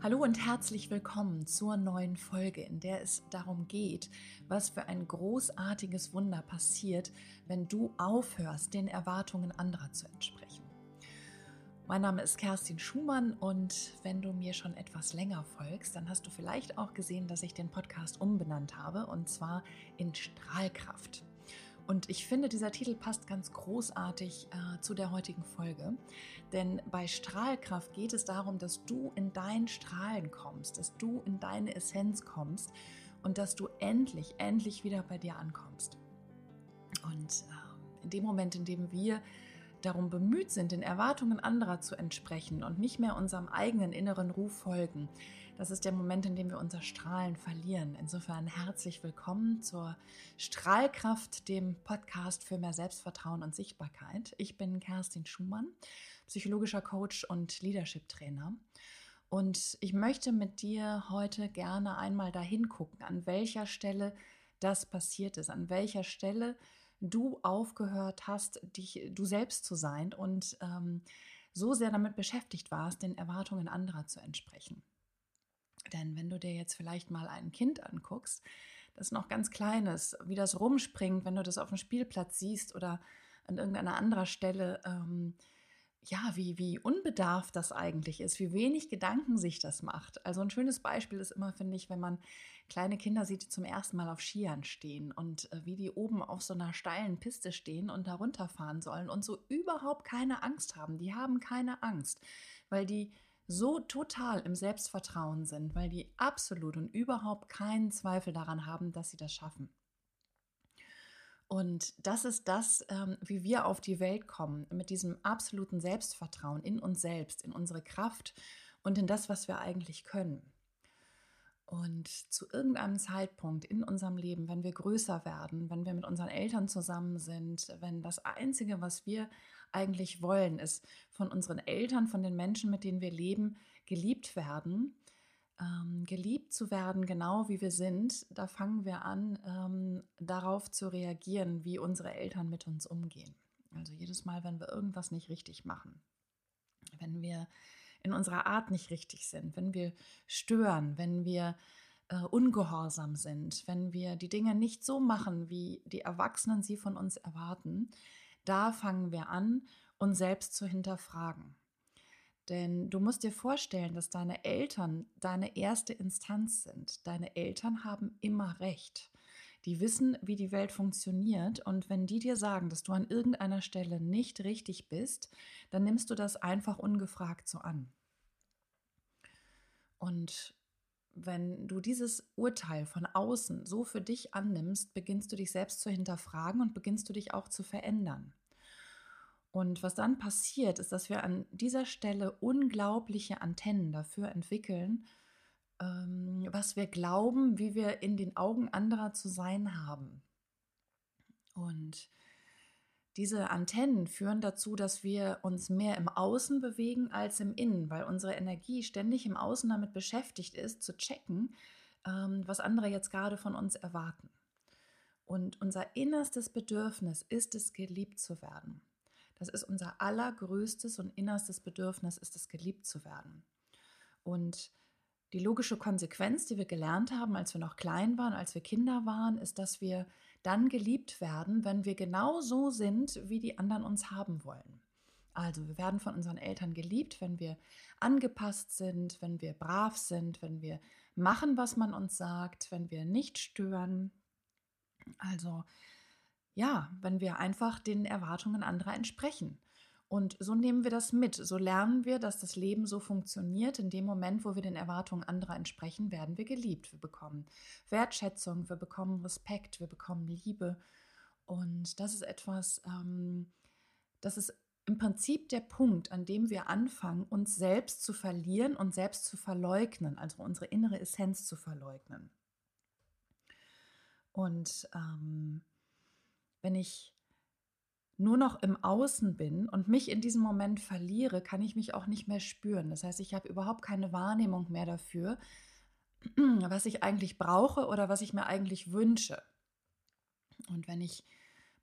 Hallo und herzlich willkommen zur neuen Folge, in der es darum geht, was für ein großartiges Wunder passiert, wenn du aufhörst, den Erwartungen anderer zu entsprechen. Mein Name ist Kerstin Schumann und wenn du mir schon etwas länger folgst, dann hast du vielleicht auch gesehen, dass ich den Podcast umbenannt habe und zwar in Strahlkraft. Und ich finde, dieser Titel passt ganz großartig äh, zu der heutigen Folge. Denn bei Strahlkraft geht es darum, dass du in dein Strahlen kommst, dass du in deine Essenz kommst und dass du endlich, endlich wieder bei dir ankommst. Und äh, in dem Moment, in dem wir darum bemüht sind, den Erwartungen anderer zu entsprechen und nicht mehr unserem eigenen inneren Ruf folgen, das ist der Moment, in dem wir unser Strahlen verlieren. Insofern herzlich willkommen zur Strahlkraft, dem Podcast für mehr Selbstvertrauen und Sichtbarkeit. Ich bin Kerstin Schumann, psychologischer Coach und Leadership Trainer. Und ich möchte mit dir heute gerne einmal dahin gucken, an welcher Stelle das passiert ist, an welcher Stelle du aufgehört hast, dich du selbst zu sein und ähm, so sehr damit beschäftigt warst, den Erwartungen anderer zu entsprechen. Denn wenn du dir jetzt vielleicht mal ein Kind anguckst, das noch ganz klein ist, wie das rumspringt, wenn du das auf dem Spielplatz siehst oder an irgendeiner anderen Stelle, ähm, ja, wie, wie unbedarft das eigentlich ist, wie wenig Gedanken sich das macht. Also ein schönes Beispiel ist immer, finde ich, wenn man kleine Kinder sieht, die zum ersten Mal auf Skiern stehen und äh, wie die oben auf so einer steilen Piste stehen und da runterfahren sollen und so überhaupt keine Angst haben. Die haben keine Angst, weil die so total im Selbstvertrauen sind, weil die absolut und überhaupt keinen Zweifel daran haben, dass sie das schaffen. Und das ist das, ähm, wie wir auf die Welt kommen, mit diesem absoluten Selbstvertrauen in uns selbst, in unsere Kraft und in das, was wir eigentlich können. Und zu irgendeinem Zeitpunkt in unserem Leben, wenn wir größer werden, wenn wir mit unseren Eltern zusammen sind, wenn das Einzige, was wir eigentlich wollen, ist von unseren Eltern, von den Menschen, mit denen wir leben, geliebt werden, ähm, geliebt zu werden, genau wie wir sind, da fangen wir an, ähm, darauf zu reagieren, wie unsere Eltern mit uns umgehen. Also jedes Mal, wenn wir irgendwas nicht richtig machen, wenn wir in unserer Art nicht richtig sind, wenn wir stören, wenn wir äh, ungehorsam sind, wenn wir die Dinge nicht so machen, wie die Erwachsenen sie von uns erwarten, da fangen wir an, uns selbst zu hinterfragen. Denn du musst dir vorstellen, dass deine Eltern deine erste Instanz sind. Deine Eltern haben immer recht. Die wissen, wie die Welt funktioniert und wenn die dir sagen, dass du an irgendeiner Stelle nicht richtig bist, dann nimmst du das einfach ungefragt so an. Und wenn du dieses Urteil von außen so für dich annimmst, beginnst du dich selbst zu hinterfragen und beginnst du dich auch zu verändern. Und was dann passiert, ist, dass wir an dieser Stelle unglaubliche Antennen dafür entwickeln, ähm, was wir glauben, wie wir in den Augen anderer zu sein haben. Und diese Antennen führen dazu, dass wir uns mehr im Außen bewegen als im Innen, weil unsere Energie ständig im Außen damit beschäftigt ist, zu checken, ähm, was andere jetzt gerade von uns erwarten. Und unser innerstes Bedürfnis ist es, geliebt zu werden. Das ist unser allergrößtes und innerstes Bedürfnis, ist es, geliebt zu werden. Und die logische Konsequenz, die wir gelernt haben, als wir noch klein waren, als wir Kinder waren, ist, dass wir dann geliebt werden, wenn wir genau so sind, wie die anderen uns haben wollen. Also wir werden von unseren Eltern geliebt, wenn wir angepasst sind, wenn wir brav sind, wenn wir machen, was man uns sagt, wenn wir nicht stören. Also ja, wenn wir einfach den Erwartungen anderer entsprechen. Und so nehmen wir das mit. So lernen wir, dass das Leben so funktioniert. In dem Moment, wo wir den Erwartungen anderer entsprechen, werden wir geliebt. Wir bekommen Wertschätzung, wir bekommen Respekt, wir bekommen Liebe. Und das ist etwas, ähm, das ist im Prinzip der Punkt, an dem wir anfangen, uns selbst zu verlieren und selbst zu verleugnen, also unsere innere Essenz zu verleugnen. Und ähm, wenn ich nur noch im Außen bin und mich in diesem Moment verliere, kann ich mich auch nicht mehr spüren. Das heißt, ich habe überhaupt keine Wahrnehmung mehr dafür, was ich eigentlich brauche oder was ich mir eigentlich wünsche. Und wenn ich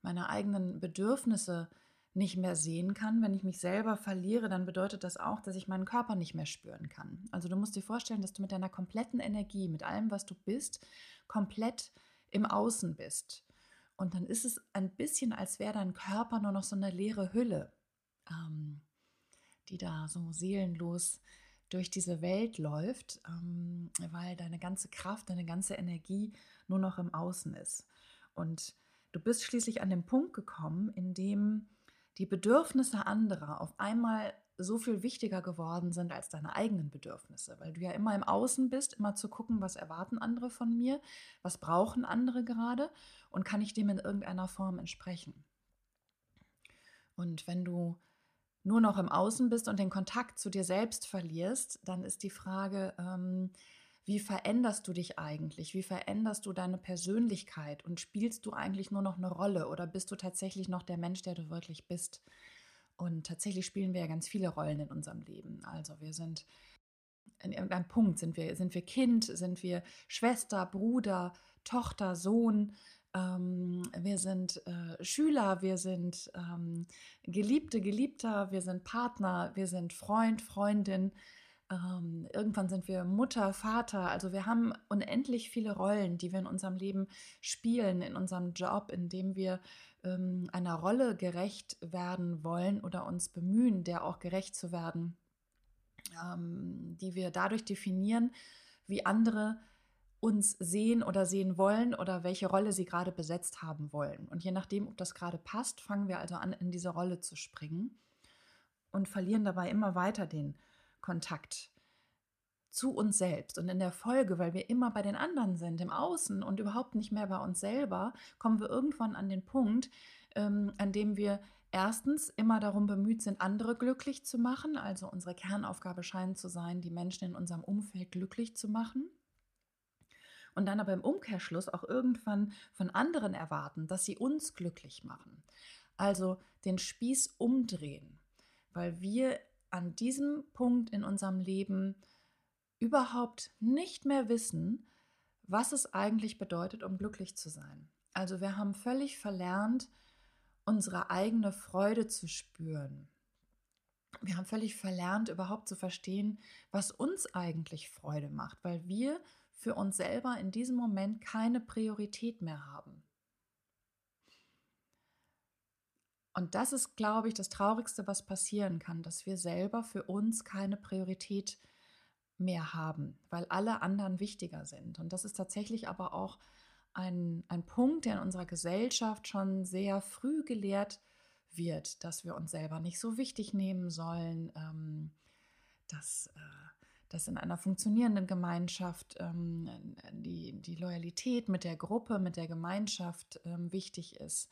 meine eigenen Bedürfnisse nicht mehr sehen kann, wenn ich mich selber verliere, dann bedeutet das auch, dass ich meinen Körper nicht mehr spüren kann. Also du musst dir vorstellen, dass du mit deiner kompletten Energie, mit allem, was du bist, komplett im Außen bist. Und dann ist es ein bisschen, als wäre dein Körper nur noch so eine leere Hülle, ähm, die da so seelenlos durch diese Welt läuft, ähm, weil deine ganze Kraft, deine ganze Energie nur noch im Außen ist. Und du bist schließlich an den Punkt gekommen, in dem die Bedürfnisse anderer auf einmal so viel wichtiger geworden sind als deine eigenen Bedürfnisse, weil du ja immer im Außen bist, immer zu gucken, was erwarten andere von mir, was brauchen andere gerade und kann ich dem in irgendeiner Form entsprechen. Und wenn du nur noch im Außen bist und den Kontakt zu dir selbst verlierst, dann ist die Frage, ähm, wie veränderst du dich eigentlich? Wie veränderst du deine Persönlichkeit? Und spielst du eigentlich nur noch eine Rolle oder bist du tatsächlich noch der Mensch, der du wirklich bist? Und tatsächlich spielen wir ja ganz viele Rollen in unserem Leben. Also wir sind in irgendeinem Punkt, sind wir, sind wir Kind, sind wir Schwester, Bruder, Tochter, Sohn, ähm, wir sind äh, Schüler, wir sind ähm, Geliebte, Geliebter, wir sind Partner, wir sind Freund, Freundin. Ähm, irgendwann sind wir Mutter, Vater. Also wir haben unendlich viele Rollen, die wir in unserem Leben spielen, in unserem Job, in dem wir ähm, einer Rolle gerecht werden wollen oder uns bemühen, der auch gerecht zu werden, ähm, die wir dadurch definieren, wie andere uns sehen oder sehen wollen oder welche Rolle sie gerade besetzt haben wollen. Und je nachdem, ob das gerade passt, fangen wir also an, in diese Rolle zu springen und verlieren dabei immer weiter den Kontakt zu uns selbst. Und in der Folge, weil wir immer bei den anderen sind, im Außen und überhaupt nicht mehr bei uns selber, kommen wir irgendwann an den Punkt, ähm, an dem wir erstens immer darum bemüht sind, andere glücklich zu machen. Also unsere Kernaufgabe scheint zu sein, die Menschen in unserem Umfeld glücklich zu machen. Und dann aber im Umkehrschluss auch irgendwann von anderen erwarten, dass sie uns glücklich machen. Also den Spieß umdrehen, weil wir an diesem Punkt in unserem Leben überhaupt nicht mehr wissen, was es eigentlich bedeutet, um glücklich zu sein. Also wir haben völlig verlernt, unsere eigene Freude zu spüren. Wir haben völlig verlernt, überhaupt zu verstehen, was uns eigentlich Freude macht, weil wir für uns selber in diesem Moment keine Priorität mehr haben. Und das ist, glaube ich, das Traurigste, was passieren kann, dass wir selber für uns keine Priorität mehr haben, weil alle anderen wichtiger sind. Und das ist tatsächlich aber auch ein, ein Punkt, der in unserer Gesellschaft schon sehr früh gelehrt wird, dass wir uns selber nicht so wichtig nehmen sollen, ähm, dass, äh, dass in einer funktionierenden Gemeinschaft ähm, die, die Loyalität mit der Gruppe, mit der Gemeinschaft ähm, wichtig ist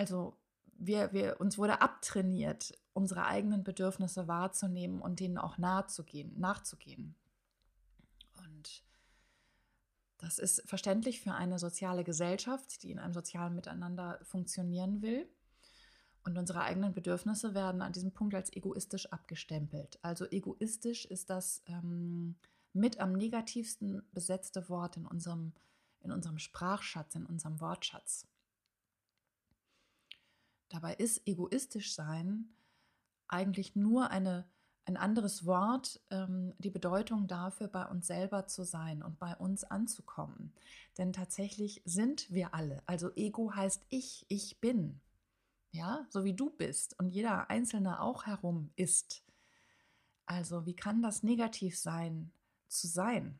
also wir, wir, uns wurde abtrainiert, unsere eigenen Bedürfnisse wahrzunehmen und denen auch nachzugehen, nachzugehen. Und das ist verständlich für eine soziale Gesellschaft, die in einem sozialen Miteinander funktionieren will. Und unsere eigenen Bedürfnisse werden an diesem Punkt als egoistisch abgestempelt. Also egoistisch ist das ähm, mit am negativsten besetzte Wort in unserem, in unserem Sprachschatz, in unserem Wortschatz. Dabei ist egoistisch sein eigentlich nur eine, ein anderes Wort, ähm, die Bedeutung dafür, bei uns selber zu sein und bei uns anzukommen. Denn tatsächlich sind wir alle. Also Ego heißt ich, ich bin. Ja, so wie du bist und jeder Einzelne auch herum ist. Also wie kann das negativ sein, zu sein?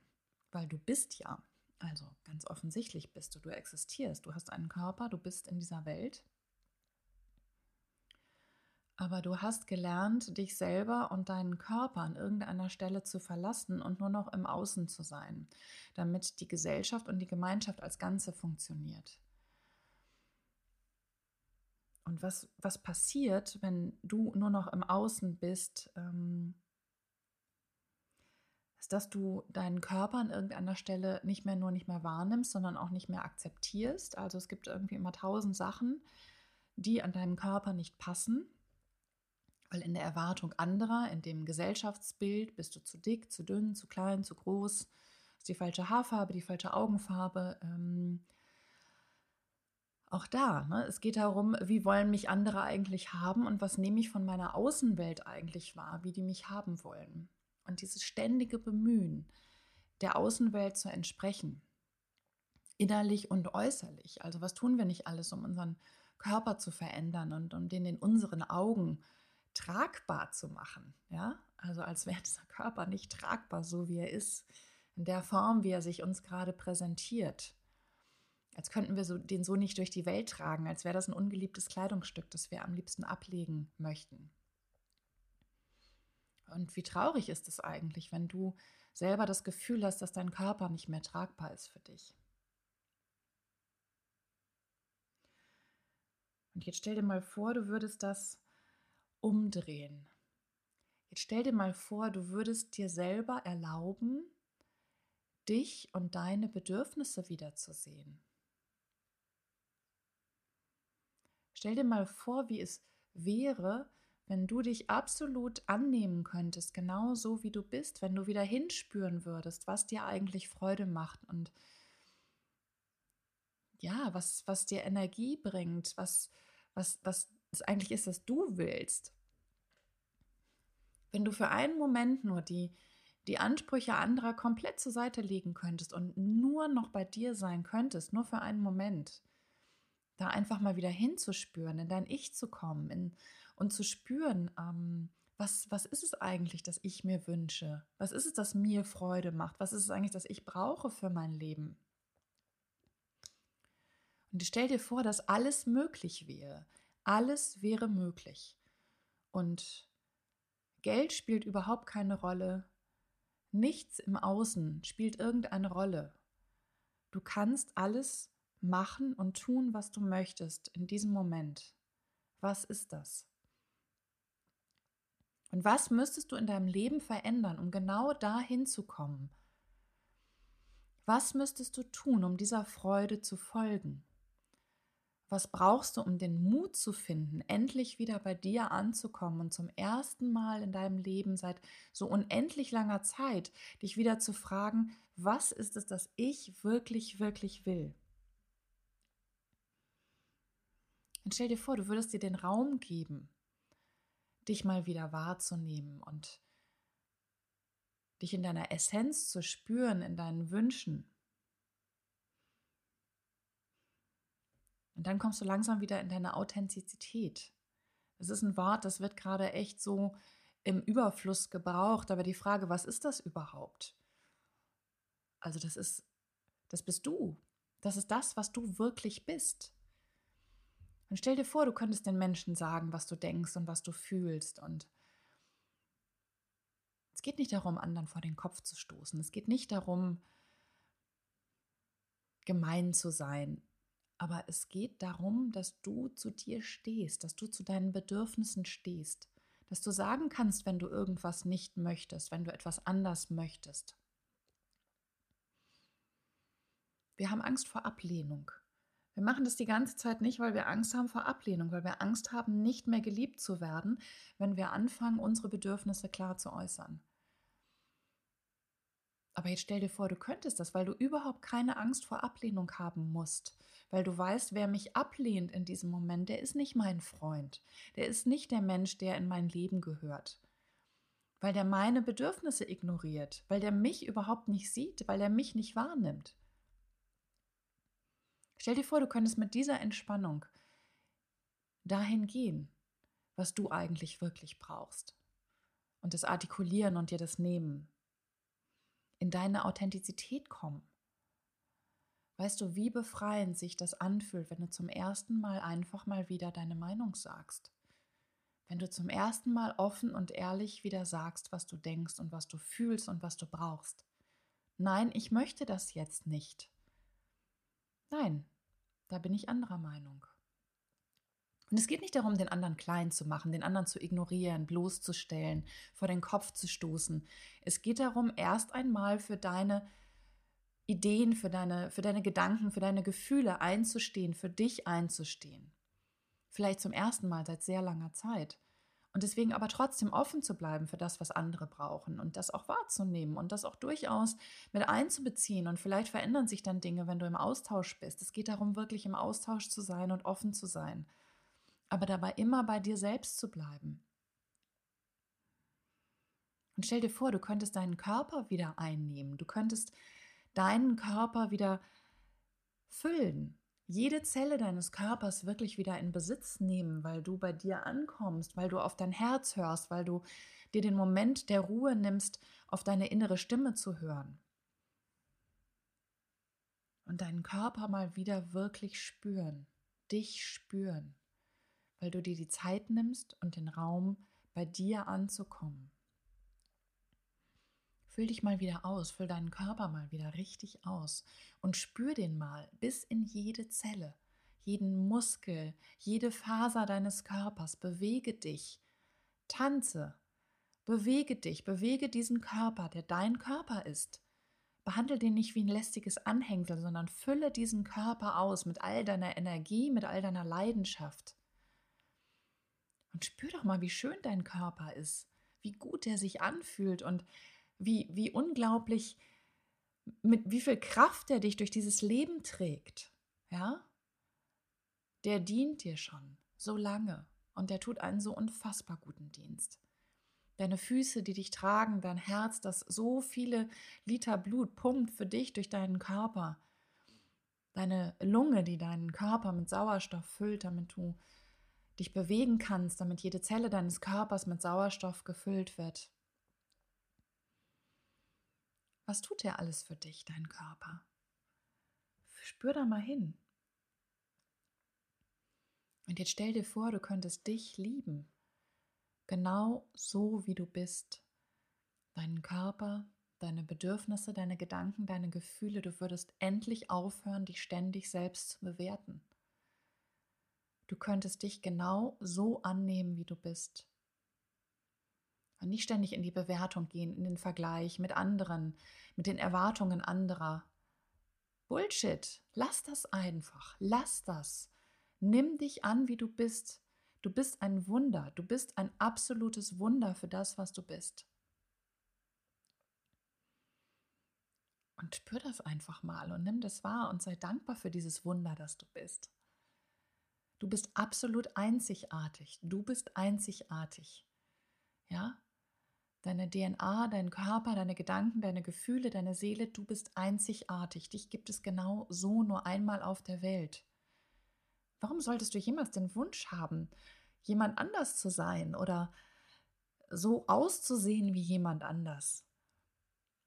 Weil du bist ja. Also ganz offensichtlich bist du, du existierst, du hast einen Körper, du bist in dieser Welt aber du hast gelernt, dich selber und deinen Körper an irgendeiner Stelle zu verlassen und nur noch im Außen zu sein, damit die Gesellschaft und die Gemeinschaft als Ganze funktioniert. Und was, was passiert, wenn du nur noch im Außen bist, ähm, ist, dass du deinen Körper an irgendeiner Stelle nicht mehr nur nicht mehr wahrnimmst, sondern auch nicht mehr akzeptierst. Also es gibt irgendwie immer tausend Sachen, die an deinem Körper nicht passen weil in der Erwartung anderer, in dem Gesellschaftsbild, bist du zu dick, zu dünn, zu klein, zu groß, ist die falsche Haarfarbe, die falsche Augenfarbe, ähm, auch da, ne, es geht darum, wie wollen mich andere eigentlich haben und was nehme ich von meiner Außenwelt eigentlich wahr, wie die mich haben wollen. Und dieses ständige Bemühen, der Außenwelt zu entsprechen, innerlich und äußerlich. Also was tun wir nicht alles, um unseren Körper zu verändern und um den in unseren Augen tragbar zu machen. Ja, also als wäre dieser Körper nicht tragbar, so wie er ist, in der Form, wie er sich uns gerade präsentiert. Als könnten wir so, den so nicht durch die Welt tragen, als wäre das ein ungeliebtes Kleidungsstück, das wir am liebsten ablegen möchten. Und wie traurig ist es eigentlich, wenn du selber das Gefühl hast, dass dein Körper nicht mehr tragbar ist für dich. Und jetzt stell dir mal vor, du würdest das umdrehen. Jetzt stell dir mal vor, du würdest dir selber erlauben, dich und deine Bedürfnisse wiederzusehen. Stell dir mal vor, wie es wäre, wenn du dich absolut annehmen könntest, genau so wie du bist, wenn du wieder hinspüren würdest, was dir eigentlich Freude macht und ja, was, was dir Energie bringt, was, was, was es eigentlich ist, was du willst. Wenn du für einen Moment nur die, die Ansprüche anderer komplett zur Seite legen könntest und nur noch bei dir sein könntest, nur für einen Moment, da einfach mal wieder hinzuspüren, in dein Ich zu kommen in, und zu spüren, ähm, was, was ist es eigentlich, das ich mir wünsche? Was ist es, das mir Freude macht? Was ist es eigentlich, das ich brauche für mein Leben? Und stell dir vor, dass alles möglich wäre. Alles wäre möglich. Und Geld spielt überhaupt keine Rolle. Nichts im Außen spielt irgendeine Rolle. Du kannst alles machen und tun, was du möchtest in diesem Moment. Was ist das? Und was müsstest du in deinem Leben verändern, um genau dahin zu kommen? Was müsstest du tun, um dieser Freude zu folgen? Was brauchst du, um den Mut zu finden, endlich wieder bei dir anzukommen und zum ersten Mal in deinem Leben seit so unendlich langer Zeit dich wieder zu fragen, was ist es, das ich wirklich, wirklich will? Und stell dir vor, du würdest dir den Raum geben, dich mal wieder wahrzunehmen und dich in deiner Essenz zu spüren, in deinen Wünschen. Und dann kommst du langsam wieder in deine Authentizität. Das ist ein Wort, das wird gerade echt so im Überfluss gebraucht, aber die Frage, was ist das überhaupt? Also das ist, das bist du. Das ist das, was du wirklich bist. Und stell dir vor, du könntest den Menschen sagen, was du denkst und was du fühlst. Und es geht nicht darum, anderen vor den Kopf zu stoßen. Es geht nicht darum, gemein zu sein. Aber es geht darum, dass du zu dir stehst, dass du zu deinen Bedürfnissen stehst, dass du sagen kannst, wenn du irgendwas nicht möchtest, wenn du etwas anders möchtest. Wir haben Angst vor Ablehnung. Wir machen das die ganze Zeit nicht, weil wir Angst haben vor Ablehnung, weil wir Angst haben, nicht mehr geliebt zu werden, wenn wir anfangen, unsere Bedürfnisse klar zu äußern. Aber jetzt stell dir vor, du könntest das, weil du überhaupt keine Angst vor Ablehnung haben musst, weil du weißt, wer mich ablehnt in diesem Moment, der ist nicht mein Freund, der ist nicht der Mensch, der in mein Leben gehört, weil der meine Bedürfnisse ignoriert, weil der mich überhaupt nicht sieht, weil er mich nicht wahrnimmt. Stell dir vor, du könntest mit dieser Entspannung dahin gehen, was du eigentlich wirklich brauchst. Und das artikulieren und dir das nehmen in deine Authentizität kommen. Weißt du, wie befreiend sich das anfühlt, wenn du zum ersten Mal einfach mal wieder deine Meinung sagst? Wenn du zum ersten Mal offen und ehrlich wieder sagst, was du denkst und was du fühlst und was du brauchst. Nein, ich möchte das jetzt nicht. Nein, da bin ich anderer Meinung. Und es geht nicht darum, den anderen klein zu machen, den anderen zu ignorieren, bloßzustellen, vor den Kopf zu stoßen. Es geht darum, erst einmal für deine Ideen, für deine, für deine Gedanken, für deine Gefühle einzustehen, für dich einzustehen. Vielleicht zum ersten Mal seit sehr langer Zeit. Und deswegen aber trotzdem offen zu bleiben für das, was andere brauchen und das auch wahrzunehmen und das auch durchaus mit einzubeziehen. Und vielleicht verändern sich dann Dinge, wenn du im Austausch bist. Es geht darum, wirklich im Austausch zu sein und offen zu sein. Aber dabei immer bei dir selbst zu bleiben. Und stell dir vor, du könntest deinen Körper wieder einnehmen. Du könntest deinen Körper wieder füllen jede Zelle deines Körpers wirklich wieder in Besitz nehmen, weil du bei dir ankommst, weil du auf dein Herz hörst, weil du dir den Moment der Ruhe nimmst, auf deine innere Stimme zu hören. Und deinen Körper mal wieder wirklich spüren, dich spüren, weil du dir die Zeit nimmst und den Raum, bei dir anzukommen. Füll dich mal wieder aus, füll deinen Körper mal wieder richtig aus und spür den mal bis in jede Zelle, jeden Muskel, jede Faser deines Körpers. Bewege dich, tanze, bewege dich, bewege diesen Körper, der dein Körper ist. Behandle den nicht wie ein lästiges Anhängsel, sondern fülle diesen Körper aus mit all deiner Energie, mit all deiner Leidenschaft. Und spür doch mal, wie schön dein Körper ist, wie gut er sich anfühlt und wie, wie unglaublich, mit wie viel Kraft er dich durch dieses Leben trägt. Ja? Der dient dir schon so lange und der tut einen so unfassbar guten Dienst. Deine Füße, die dich tragen, dein Herz, das so viele Liter Blut pumpt für dich durch deinen Körper. Deine Lunge, die deinen Körper mit Sauerstoff füllt, damit du dich bewegen kannst, damit jede Zelle deines Körpers mit Sauerstoff gefüllt wird. Was tut er alles für dich, dein Körper? Spür da mal hin. Und jetzt stell dir vor, du könntest dich lieben, genau so wie du bist. Deinen Körper, deine Bedürfnisse, deine Gedanken, deine Gefühle. Du würdest endlich aufhören, dich ständig selbst zu bewerten. Du könntest dich genau so annehmen, wie du bist. Und nicht ständig in die Bewertung gehen, in den Vergleich mit anderen, mit den Erwartungen anderer. Bullshit. Lass das einfach. Lass das. Nimm dich an, wie du bist. Du bist ein Wunder. Du bist ein absolutes Wunder für das, was du bist. Und spür das einfach mal und nimm das wahr und sei dankbar für dieses Wunder, das du bist. Du bist absolut einzigartig. Du bist einzigartig. Ja? Deine DNA, dein Körper, deine Gedanken, deine Gefühle, deine Seele, du bist einzigartig. Dich gibt es genau so nur einmal auf der Welt. Warum solltest du jemals den Wunsch haben, jemand anders zu sein oder so auszusehen wie jemand anders?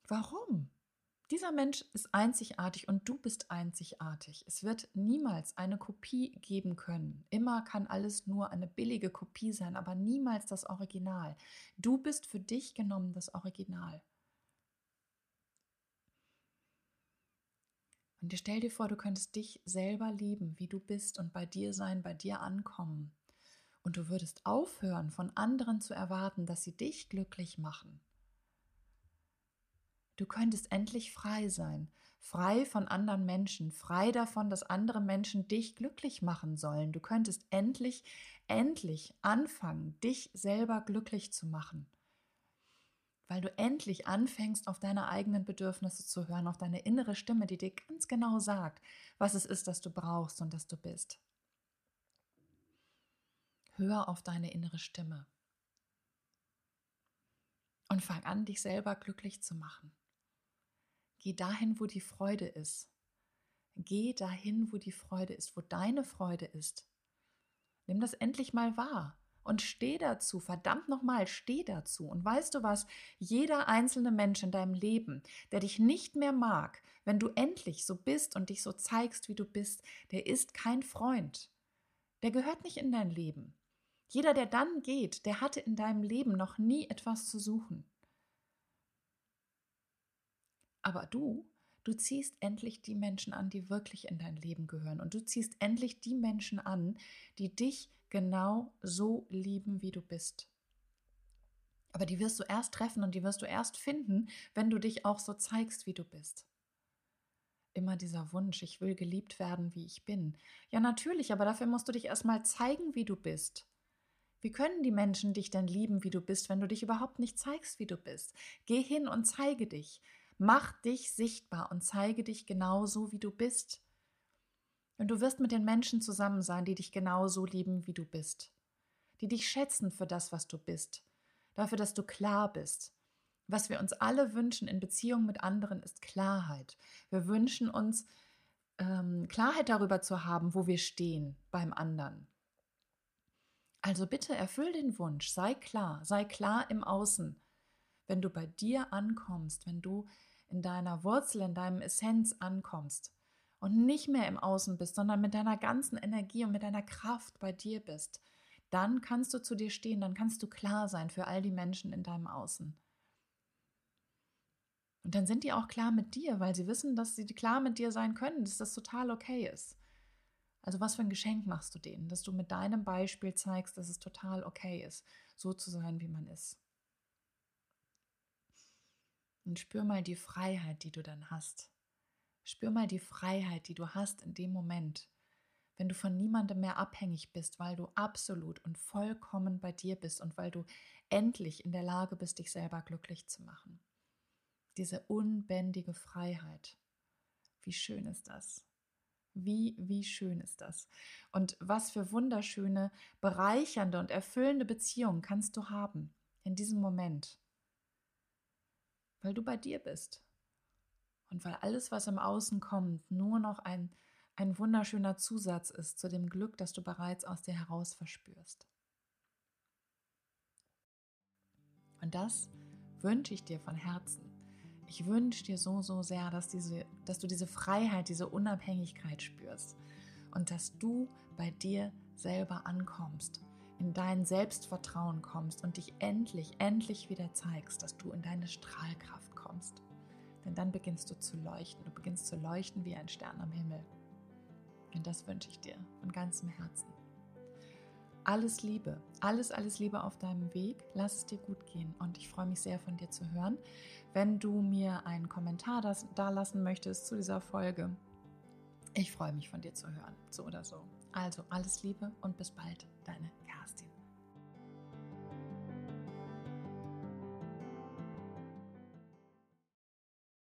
Warum? Dieser Mensch ist einzigartig und du bist einzigartig. Es wird niemals eine Kopie geben können. Immer kann alles nur eine billige Kopie sein, aber niemals das Original. Du bist für dich genommen das Original. Und dir stell dir vor, du könntest dich selber lieben, wie du bist und bei dir sein, bei dir ankommen. Und du würdest aufhören, von anderen zu erwarten, dass sie dich glücklich machen. Du könntest endlich frei sein, frei von anderen Menschen, frei davon, dass andere Menschen dich glücklich machen sollen. Du könntest endlich, endlich anfangen, dich selber glücklich zu machen. Weil du endlich anfängst, auf deine eigenen Bedürfnisse zu hören, auf deine innere Stimme, die dir ganz genau sagt, was es ist, das du brauchst und das du bist. Hör auf deine innere Stimme und fang an, dich selber glücklich zu machen. Geh dahin, wo die Freude ist. Geh dahin, wo die Freude ist, wo deine Freude ist. Nimm das endlich mal wahr und steh dazu, verdammt nochmal, steh dazu. Und weißt du was, jeder einzelne Mensch in deinem Leben, der dich nicht mehr mag, wenn du endlich so bist und dich so zeigst, wie du bist, der ist kein Freund. Der gehört nicht in dein Leben. Jeder, der dann geht, der hatte in deinem Leben noch nie etwas zu suchen. Aber du, du ziehst endlich die Menschen an, die wirklich in dein Leben gehören. Und du ziehst endlich die Menschen an, die dich genau so lieben, wie du bist. Aber die wirst du erst treffen und die wirst du erst finden, wenn du dich auch so zeigst, wie du bist. Immer dieser Wunsch, ich will geliebt werden, wie ich bin. Ja, natürlich, aber dafür musst du dich erstmal zeigen, wie du bist. Wie können die Menschen dich denn lieben, wie du bist, wenn du dich überhaupt nicht zeigst, wie du bist? Geh hin und zeige dich. Mach dich sichtbar und zeige dich genauso, wie du bist. Und du wirst mit den Menschen zusammen sein, die dich genauso lieben, wie du bist. Die dich schätzen für das, was du bist. Dafür, dass du klar bist. Was wir uns alle wünschen in Beziehung mit anderen ist Klarheit. Wir wünschen uns ähm, Klarheit darüber zu haben, wo wir stehen beim anderen. Also bitte erfüll den Wunsch, sei klar, sei klar im Außen. Wenn du bei dir ankommst, wenn du in deiner Wurzel, in deinem Essenz ankommst und nicht mehr im Außen bist, sondern mit deiner ganzen Energie und mit deiner Kraft bei dir bist, dann kannst du zu dir stehen, dann kannst du klar sein für all die Menschen in deinem Außen. Und dann sind die auch klar mit dir, weil sie wissen, dass sie klar mit dir sein können, dass das total okay ist. Also was für ein Geschenk machst du denen, dass du mit deinem Beispiel zeigst, dass es total okay ist, so zu sein, wie man ist. Und spür mal die Freiheit, die du dann hast. Spür mal die Freiheit, die du hast in dem Moment, wenn du von niemandem mehr abhängig bist, weil du absolut und vollkommen bei dir bist und weil du endlich in der Lage bist, dich selber glücklich zu machen. Diese unbändige Freiheit. Wie schön ist das? Wie, wie schön ist das? Und was für wunderschöne, bereichernde und erfüllende Beziehungen kannst du haben in diesem Moment, weil du bei dir bist. Und weil alles, was im Außen kommt, nur noch ein, ein wunderschöner Zusatz ist zu dem Glück, das du bereits aus dir heraus verspürst. Und das wünsche ich dir von Herzen. Ich wünsche dir so, so sehr, dass, diese, dass du diese Freiheit, diese Unabhängigkeit spürst und dass du bei dir selber ankommst, in dein Selbstvertrauen kommst und dich endlich, endlich wieder zeigst, dass du in deine Strahlkraft kommst. Denn dann beginnst du zu leuchten. Du beginnst zu leuchten wie ein Stern am Himmel. Und das wünsche ich dir von ganzem Herzen alles Liebe, alles, alles Liebe auf deinem Weg. Lass es dir gut gehen und ich freue mich sehr von dir zu hören. Wenn du mir einen Kommentar da lassen möchtest zu dieser Folge, ich freue mich von dir zu hören, so oder so. Also alles Liebe und bis bald, deine Kerstin.